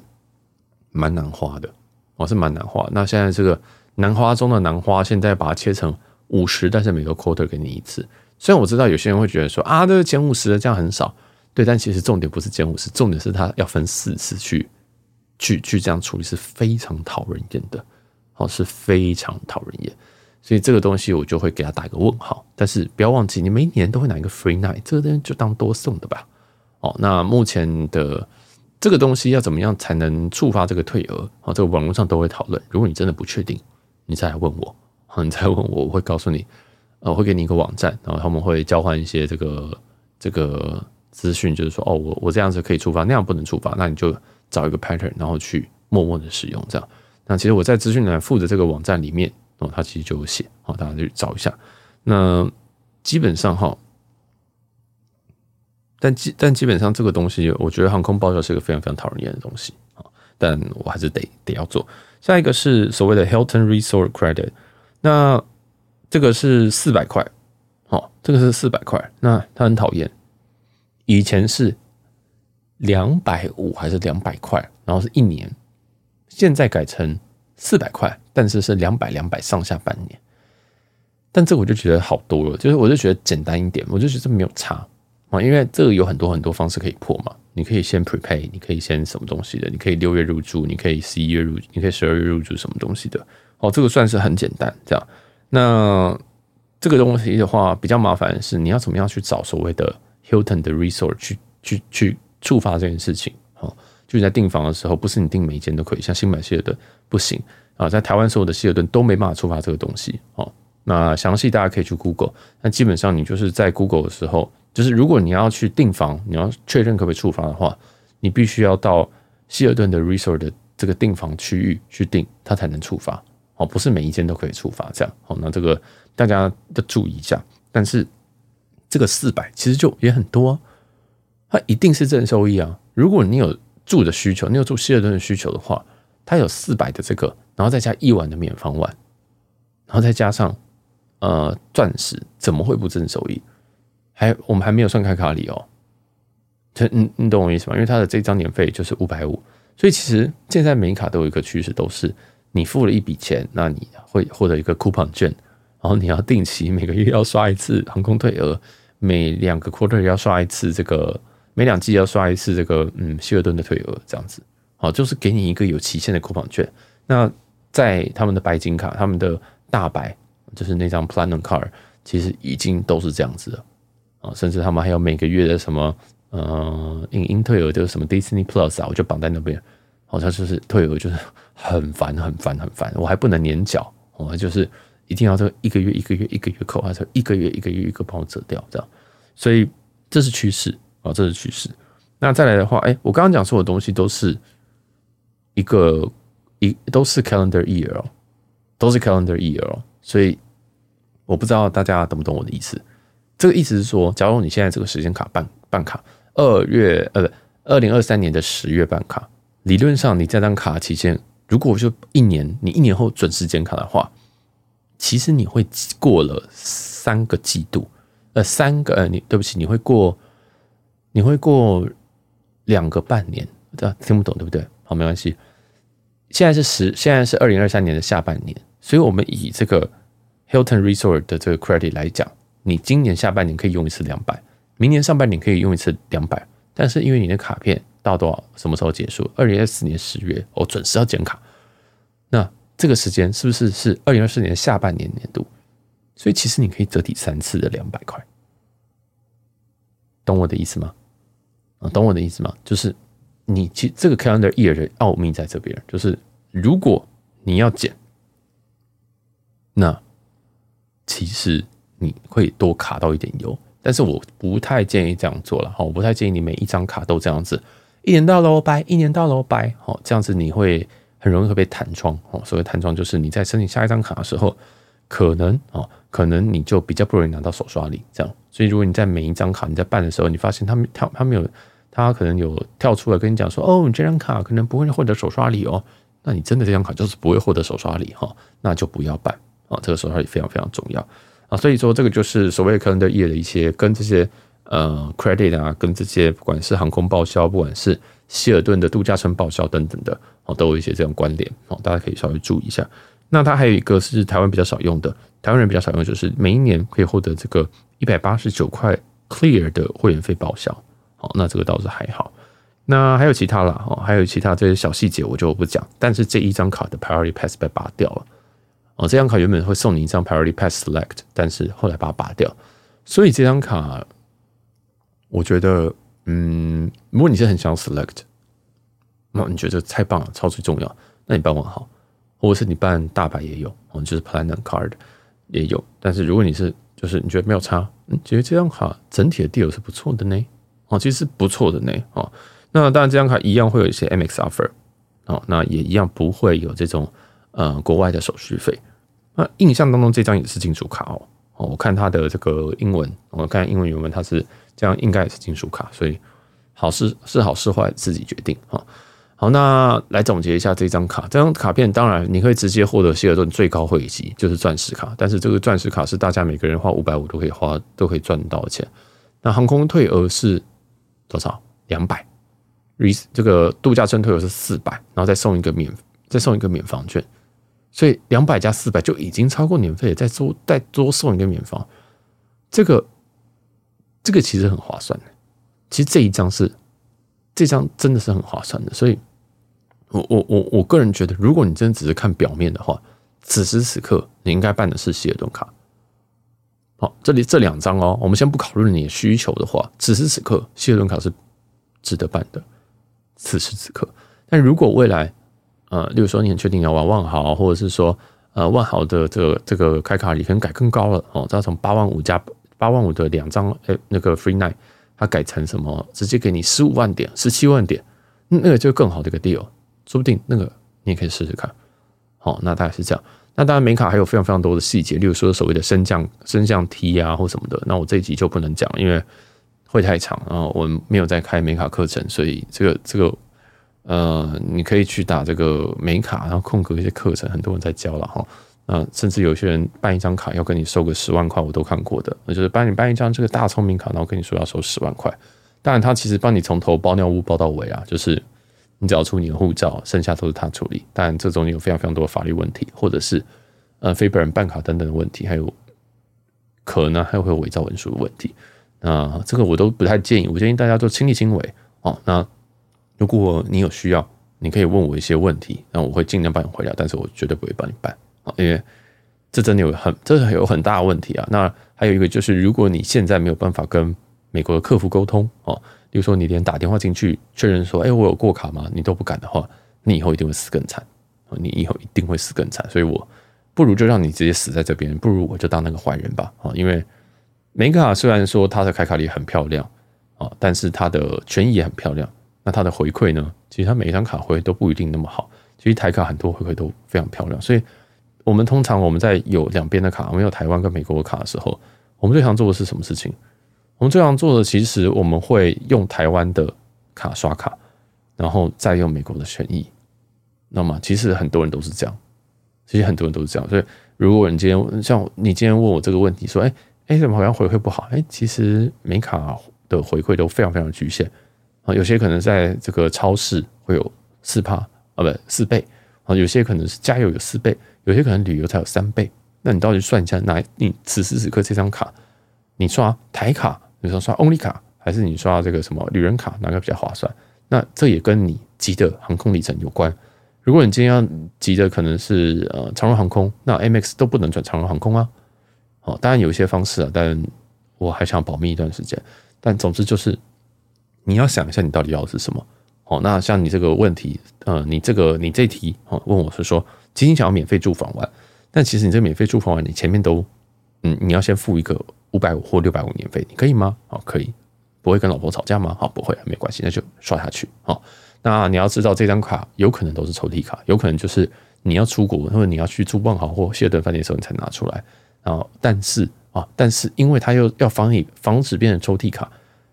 A: 蛮难花的，我是蛮难花。那现在这个难花中的难花，现在把它切成五十，但是每个 quarter 给你一次。虽然我知道有些人会觉得说啊，这个减五十的这样很少，对，但其实重点不是减五十，重点是它要分四次去去去这样处理，是非常讨人厌的，哦，是非常讨人厌。所以这个东西我就会给他打一个问号。但是不要忘记，你每年都会拿一个 free night，这个东西就当多送的吧。哦，那目前的。这个东西要怎么样才能触发这个退额？哦，这个网络上都会讨论。如果你真的不确定，你再来问我，你再问我，我会告诉你，呃，我会给你一个网站，然后他们会交换一些这个这个资讯，就是说，哦，我我这样子可以触发，那样不能触发，那你就找一个 pattern，然后去默默的使用这样。那其实我在资讯栏附的这个网站里面，哦，他其实就有写，好，大家去找一下。那基本上哈。但基但基本上这个东西，我觉得航空报销是一个非常非常讨人厌的东西啊！但我还是得得要做。下一个是所谓的 Hilton Resort Credit，那这个是四百块，哦，这个是四百块。那他很讨厌，以前是两百五还是两百块，然后是一年，现在改成四百块，但是是两百两百上下半年。但这我就觉得好多了，就是我就觉得简单一点，我就觉得没有差。啊，因为这个有很多很多方式可以破嘛，你可以先 prepay，你可以先什么东西的，你可以六月入住，你可以十一月入，你可以十二月入住什么东西的。哦，这个算是很简单，这样。那这个东西的话，比较麻烦的是你要怎么样去找所谓的 Hilton 的 resort 去去去触发这件事情。哦，就是在订房的时候，不是你订每一间都可以，像新买希尔顿不行啊，在台湾所有的希尔顿都没办法触发这个东西。哦，那详细大家可以去 Google，那基本上你就是在 Google 的时候。就是如果你要去订房，你要确认可不可以触发的话，你必须要到希尔顿的 resort 的这个订房区域去订，它才能触发。哦，不是每一间都可以触发这样。好，那这个大家要注意一下。但是这个四百其实就也很多啊，它一定是正收益啊。如果你有住的需求，你有住希尔顿的需求的话，它有四百的这个，然后再加一晚的免房晚，然后再加上呃钻石，怎么会不正收益？还我们还没有算开卡里哦，这你你懂我意思吗？因为它的这张年费就是五百五，所以其实现在每一卡都有一个趋势，都是你付了一笔钱，那你会获得一个 coupon 券，然后你要定期每个月要刷一次航空退额，每两个 quarter 要刷一次这个，每两季要刷一次这个嗯希尔顿的退额，这样子，好，就是给你一个有期限的 coupon 券。那在他们的白金卡，他们的大白就是那张 Platinum Card，其实已经都是这样子的。啊，甚至他们还有每个月的什么，呃，影音退额就是什么 Disney Plus 啊，我就绑在那边，好像就是退额就是很烦很烦很烦，我还不能年缴，我就是一定要这个一个月一个月一个月扣，还是一个月一个月一个帮我折掉这样，所以这是趋势啊，这是趋势。那再来的话，哎，我刚刚讲说的东西都是一个一都是 calendar year 哦，都是 calendar year 哦，所以我不知道大家懂不懂我的意思。这个意思是说，假如你现在这个时间卡办办卡，二月呃不，二零二三年的十月办卡，理论上你这张卡期间，如果就一年，你一年后准时减卡的话，其实你会过了三个季度，呃，三个呃，你对不起，你会过，你会过两个半年，这听不懂对不对？好，没关系。现在是十，现在是二零二三年的下半年，所以我们以这个 Hilton Resort 的这个 credit 来讲。你今年下半年可以用一次两百，明年上半年可以用一次两百，但是因为你的卡片到多少什么时候结束？二零二四年十月，我准时要剪卡。那这个时间是不是是二零二四年下半年年度？所以其实你可以折抵三次的两百块，懂我的意思吗？啊，懂我的意思吗？就是你其实这个 calendar year 的奥秘在这边，就是如果你要减，那其实你会多卡到一点油。但是我不太建议这样做了，哈，我不太建议你每一张卡都这样子，一年到了掰，一年到了掰，好，这样子你会很容易会被弹窗，哦，所谓弹窗就是你在申请下一张卡的时候，可能哦，可能你就比较不容易拿到手刷礼，这样，所以如果你在每一张卡你在办的时候，你发现他们他，他没有，他可能有跳出来跟你讲说，哦，你这张卡可能不会获得手刷礼哦，那你真的这张卡就是不会获得手刷礼哈，那就不要办啊，这个手刷礼非常非常重要。啊，所以说这个就是所谓的 calendar year 的一些跟这些呃 credit 啊，跟这些不管是航空报销，不管是希尔顿的度假村报销等等的，哦，都有一些这种关联哦，大家可以稍微注意一下。那它还有一个是台湾比较少用的，台湾人比较少用，就是每一年可以获得这个一百八十九块 clear 的会员费报销。好，那这个倒是还好。那还有其他啦，哦，还有其他这些小细节我就不讲。但是这一张卡的 priority pass 被拔掉了。哦，这张卡原本会送你一张 Priority Pass Select，但是后来把它拔掉。所以这张卡，我觉得，嗯，如果你是很想 Select，那你觉得太棒了，超级重要，那你办万豪，或者是你办大白也有，哦，就是 Platinum Card 也有。但是如果你是，就是你觉得没有差，你觉得这张卡整体的 deal 是不错的呢？哦，其实是不错的呢。哦，那当然这张卡一样会有一些 MX Offer，哦，那也一样不会有这种呃国外的手续费。那印象当中这张也是金属卡哦，哦，我看它的这个英文，我看英文原文它是这样，应该也是金属卡，所以好是是好是坏自己决定哈。好，那来总结一下这张卡，这张卡片当然你可以直接获得希尔顿最高会籍，就是钻石卡，但是这个钻石卡是大家每个人花五百五都可以花都可以赚到钱。那航空退额是多少？两百，这个度假村退游是四百，然后再送一个免再送一个免房券。所以两百加四百就已经超过年费，再多再多送一个免房，这个这个其实很划算的。其实这一张是这张真的是很划算的。所以我我我我个人觉得，如果你真的只是看表面的话，此时此刻你应该办的是希尔顿卡。好，这里这两张哦，我们先不考虑你的需求的话，此时此刻希尔顿卡是值得办的。此时此刻，但如果未来，呃，例如说你很确定要玩万豪，或者是说，呃，万豪的这个这个开卡礼可能改更高了哦，它从八万五加八万五的两张，哎，那个 free night，它改成什么？直接给你十五万点、十七万点，那个就更好的一个 deal，说不定那个你也可以试试看。好，那大概是这样。那当然美卡还有非常非常多的细节，例如说所谓的升降升降梯啊或什么的，那我这一集就不能讲，因为会太长，然后我们没有在开美卡课程，所以这个这个。呃，你可以去打这个美卡，然后空格一些课程，很多人在教了哈。那甚至有些人办一张卡要跟你收个十万块，我都看过的。那就是帮你办一张这个大聪明卡，然后跟你说要收十万块。当然，他其实帮你从头包尿布包到尾啊，就是你只要出你的护照，剩下都是他处理。当然，这中间有非常非常多的法律问题，或者是呃非本人办卡等等的问题，还有可能还会有伪造文书的问题。那这个我都不太建议，我建议大家都亲力亲为哦。那如果你有需要，你可以问我一些问题，那我会尽量帮你回答，但是我绝对不会帮你办啊，因为这真的有很，这是有很大的问题啊。那还有一个就是，如果你现在没有办法跟美国的客服沟通哦，比如说你连打电话进去确认说，哎，我有过卡吗？你都不敢的话，你以后一定会死更惨，你以后一定会死更惨。所以我不如就让你直接死在这边，不如我就当那个坏人吧啊，因为美卡虽然说它的开卡礼很漂亮啊，但是它的权益也很漂亮。那它的回馈呢？其实它每一张卡回都不一定那么好。其实台卡很多回馈都非常漂亮，所以我们通常我们在有两边的卡，我们有台湾跟美国的卡的时候，我们最常做的是什么事情？我们最常做的其实我们会用台湾的卡刷卡，然后再用美国的权益。那么其实很多人都是这样，其实很多人都是这样。所以如果你今天像你今天问我这个问题，说，哎哎，怎么好像回馈不好？哎，其实美卡的回馈都非常非常局限啊。有些可能在这个超市会有四帕啊，不四倍啊，有些可能是加油有四倍，有些可能旅游才有三倍。那你到底算一下，哪你此时此刻这张卡，你刷台卡，你说刷 Only 卡，还是你刷这个什么旅人卡，哪个比较划算？那这也跟你急的航空里程有关。如果你今天要急的可能是呃长荣航空，那 MX 都不能转长荣航空啊。哦，当然有一些方式啊，但我还想保密一段时间。但总之就是。你要想一下，你到底要的是什么？哦，那像你这个问题，呃，你这个你这题哦，问我是说，今天想要免费住房玩，但其实你这免费住房玩，你前面都，嗯，你要先付一个五百五或六百五年费，你可以吗？哦，可以，不会跟老婆吵架吗？好，不会，没关系，那就刷下去。好，那你要知道，这张卡有可能都是抽屉卡，有可能就是你要出国或者你要去住万豪或希尔顿饭店的时候，你才拿出来。然后，但是啊，但是因为他又要防你防止变成抽屉卡。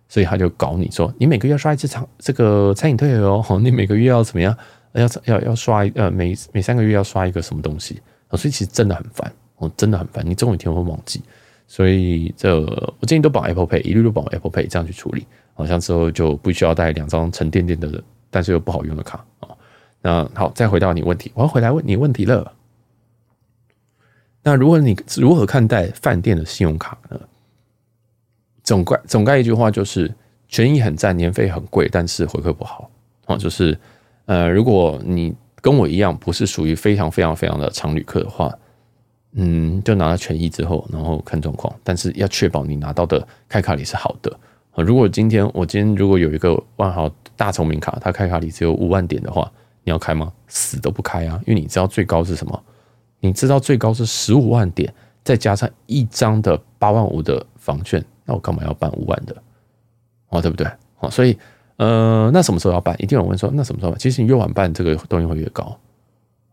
A: 所以他就搞你说，你每个月要刷一次餐这个餐饮退额哦，你每个月要怎么样？要要要刷呃每每三个月要刷一个什么东西？所以其实真的很烦，我，真的很烦，你总有一天会忘记。所以这我建议都绑 Apple Pay，一律都绑 Apple Pay，这样去处理。好像之后就不需要带两张沉甸甸的，但是又不好用的卡啊。那好，再回到你问题，我要回来问你问题了。那如果你如何看待饭店的信用卡呢？总概总概一句话就是，权益很赞，年费很贵，但是回馈不好。哦，就是呃，如果你跟我一样不是属于非常非常非常的常旅客的话，嗯，就拿了权益之后，然后看状况，但是要确保你拿到的开卡里是好的。如果今天我今天如果有一个万豪大聪明卡，它开卡里只有五万点的话，你要开吗？死都不开啊！因为你知道最高是什么？你知道最高是十五万点，再加上一张的八万五的房券。那我干嘛要办五万的？哦，对不对？哦，所以，呃，那什么时候要办？一定有人问说，那什么时候办？其实你越晚办，这个东西会越高。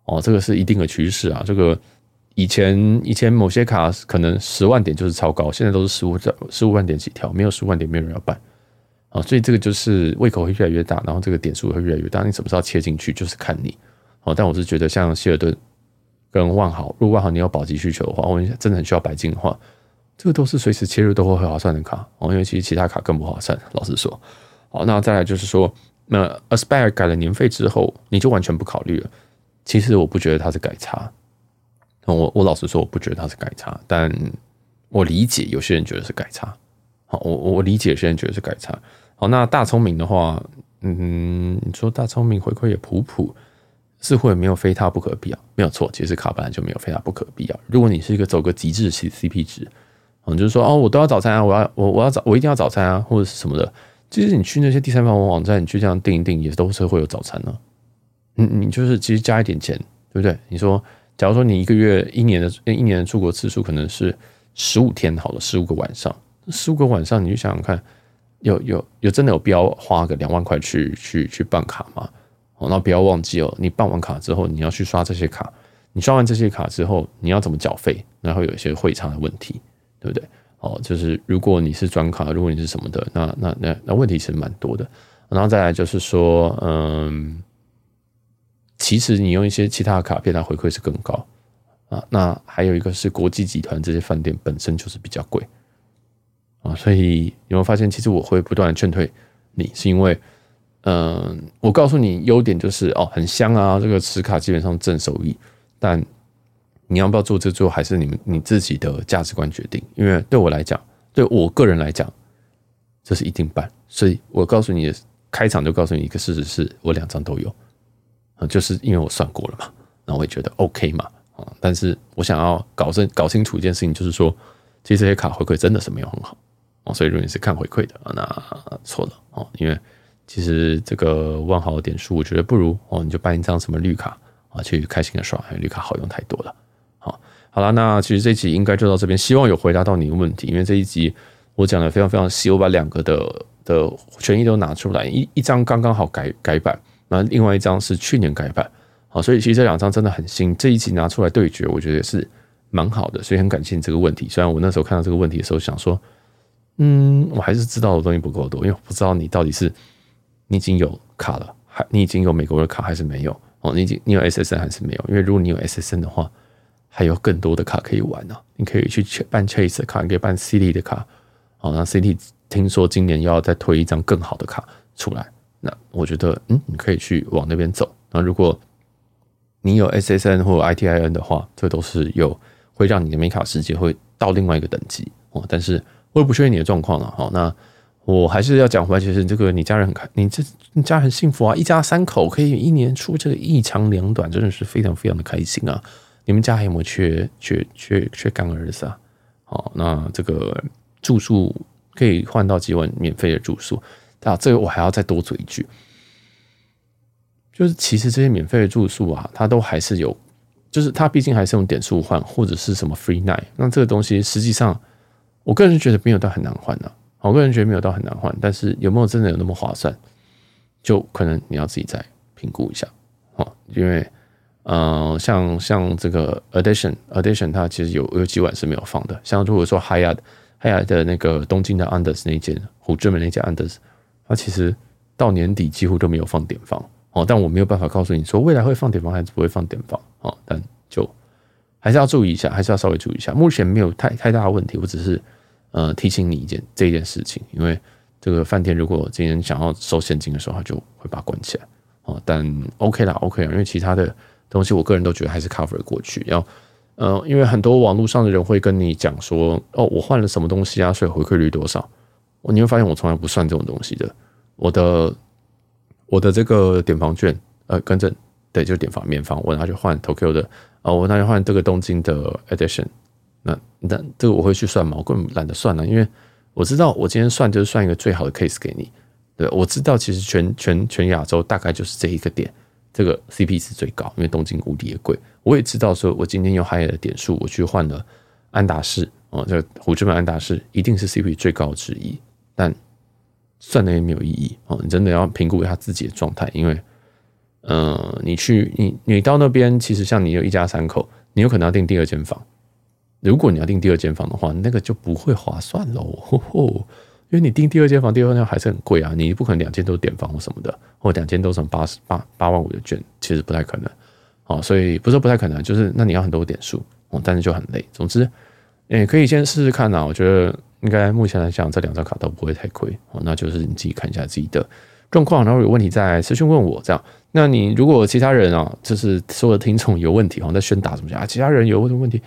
A: 哦，这个是一定的趋势啊。这个以前以前某些卡可能十万点就是超高，现在都是十五十五万点起跳，没有十五万点没有人要办。啊，所以这个就是胃口会越来越大，然后这个点数会越来越大。你什么时候切进去，就是看你。哦，但我是觉得像希尔顿跟万豪，如果万豪你有保级需求的话，我们真的很需要白金的话。这个都是随时切入都会很划算的卡哦，因为其实其他卡更不划算。老实说，好，那再来就是说，那 Aspire 改了年费之后，你就完全不考虑了。其实我不觉得它是改差，我我老实说，我不觉得它是改差，但我理解有些人觉得是改差。好，我我理解有些人觉得是改差。好，那大聪明的话，嗯，你说大聪明回馈也普普，似乎也没有非它不可必要，没有错。其实卡本来就没有非它不可必要。如果你是一个走个极致 CP 值。嗯，就是说哦，我都要早餐啊，我要我我要早我一定要早餐啊，或者是什么的。其实你去那些第三方网站，你去这样订一订，也都是会有早餐呢。嗯，你就是其实加一点钱，对不对？你说，假如说你一个月一年的一年的出国次数可能是十五天，好了，十五个晚上，十五个晚上，你就想想看，有有有真的有必要花个两万块去去去办卡吗？哦，那不要忘记哦，你办完卡之后，你要去刷这些卡，你刷完这些卡之后，你要怎么缴费？然后有一些汇差的问题。对不对？哦，就是如果你是专卡，如果你是什么的，那那那那问题其实蛮多的。然后再来就是说，嗯，其实你用一些其他的卡片，它回馈是更高啊。那还有一个是国际集团这些饭店本身就是比较贵啊，所以有没有发现，其实我会不断的劝退你，是因为，嗯，我告诉你优点就是哦，很香啊，这个持卡基本上正收益，但。你要不要做这做，还是你们你自己的价值观决定？因为对我来讲，对我个人来讲，这是一定办。所以我告诉你，开场就告诉你一个事实是，我两张都有就是因为我算过了嘛，那我也觉得 OK 嘛啊。但是我想要搞清搞清楚一件事情，就是说，其实这些卡回馈真的是没有很好哦。所以如果你是看回馈的，那错了哦，因为其实这个万豪点数，我觉得不如哦，你就办一张什么绿卡啊，去开心的刷，绿卡好用太多了。好，好了，那其实这一集应该就到这边，希望有回答到你的问题。因为这一集我讲的非常非常细，我把两个的的权益都拿出来，一一张刚刚好改改版，那另外一张是去年改版。好，所以其实这两张真的很新，这一集拿出来对决，我觉得也是蛮好的，所以很感谢你这个问题。虽然我那时候看到这个问题的时候想说，嗯，我还是知道的东西不够多，因为我不知道你到底是你已经有卡了，还你已经有美国的卡还是没有？哦，你已经你有 SSN 还是没有？因为如果你有 SSN 的话。还有更多的卡可以玩呢、你可以去办 Chase 的卡，你可以办 City 的卡。好，那 City 听说今年要再推一张更好的卡出来，那我觉得，嗯，你可以去往那边走。那如果你有 SSN 或 ITIN 的话，这都是有会让你的美卡世界会到另外一个等级哦。但是我也不确定你的状况了。好，那我还是要讲回来，其实这个你家人很开，你这你家人很幸福啊，一家三口可以一年出这个一长两短，真的是非常非常的开心啊。你们家还有没有缺缺缺缺干儿子啊？好，那这个住宿可以换到几晚免费的住宿。啊，这个我还要再多嘴一句。就是其实这些免费的住宿啊，它都还是有，就是它毕竟还是用点数换或者是什么 free night，那这个东西实际上，我个人觉得没有到很难换的，我个人觉得没有到很难换，但是有没有真的有那么划算，就可能你要自己再评估一下，哦，因为呃，像像这个 addition addition 它其实有有几晚是没有放的，像如果说 Hyatt Hyatt 的那个东京的 anders 那间，虎之门那间 anders 它其实到年底几乎都没有放点房。哦，但我没有办法告诉你说未来会放点房还是不会放点房哦，但就还是要注意一下，还是要稍微注意一下。目前没有太太大的问题，我只是呃提醒你一件这一件事情，因为这个饭店如果今天想要收现金的时候，他就会把它关起来哦。但 OK 啦，OK 啦，因为其他的东西我个人都觉得还是 cover 过去。要呃，因为很多网络上的人会跟你讲说，哦，我换了什么东西啊，所以回馈率多少？你会发现我从来不算这种东西的，我的。我的这个点房券，呃，跟着对，就是点房免房，我拿去换 Tokyo 的，啊，我拿去换这个东京的 Edition，那那这个我会去算吗？我根本懒得算了，因为我知道我今天算就是算一个最好的 case 给你，对，我知道其实全全全亚洲大概就是这一个点，这个 CP 值最高，因为东京无敌也贵，我也知道说我今天用海尔的点数，我去换了安达仕，哦，这个虎之门安达仕一定是 CP 最高之一，但。算的也没有意义哦，你真的要评估一下自己的状态，因为，呃，你去你你到那边，其实像你有一家三口，你有可能要订第二间房。如果你要订第二间房的话，那个就不会划算喽，因为你订第二间房，第二间房还是很贵啊，你不可能两间都点房或什么的，或两间都是八十八八万五的券，其实不太可能哦。所以不是不太可能，就是那你要很多点数哦，但是就很累。总之，诶，可以先试试看啊，我觉得。应该目前来讲，这两张卡都不会太亏哦。那就是你自己看一下自己的状况，然后有问题再私讯问我这样。那你如果其他人啊，就是所有的听众有问题哦，在宣达什么讲啊？其他人有什么问题？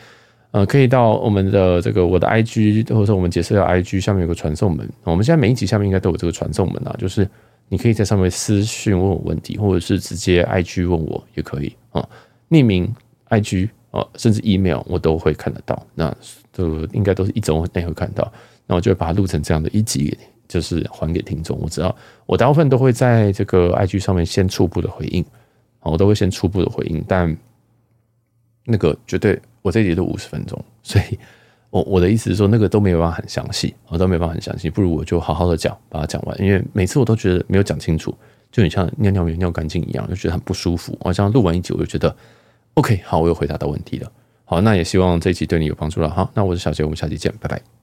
A: 呃，可以到我们的这个我的 IG，或者说我们解释的 IG 下面有个传送门。我们现在每一集下面应该都有这个传送门啊，就是你可以在上面私讯问我问题，或者是直接 IG 问我也可以啊，匿名 IG。啊，甚至 email 我都会看得到，那这个应该都是一周内会看到，那我就会把它录成这样的一集，就是还给听众。我知道我大部分都会在这个 IG 上面先初步的回应，我都会先初步的回应，但那个绝对我这一集都五十分钟，所以我我的意思是说，那个都没有办法很详细，我都没办法很详细，不如我就好好的讲，把它讲完，因为每次我都觉得没有讲清楚，就很像尿尿没尿干净一样，就觉得很不舒服。我这样录完一集，我就觉得。OK，好，我又回答到问题了。好，那也希望这一期对你有帮助了。好，那我是小杰，我们下期见，拜拜。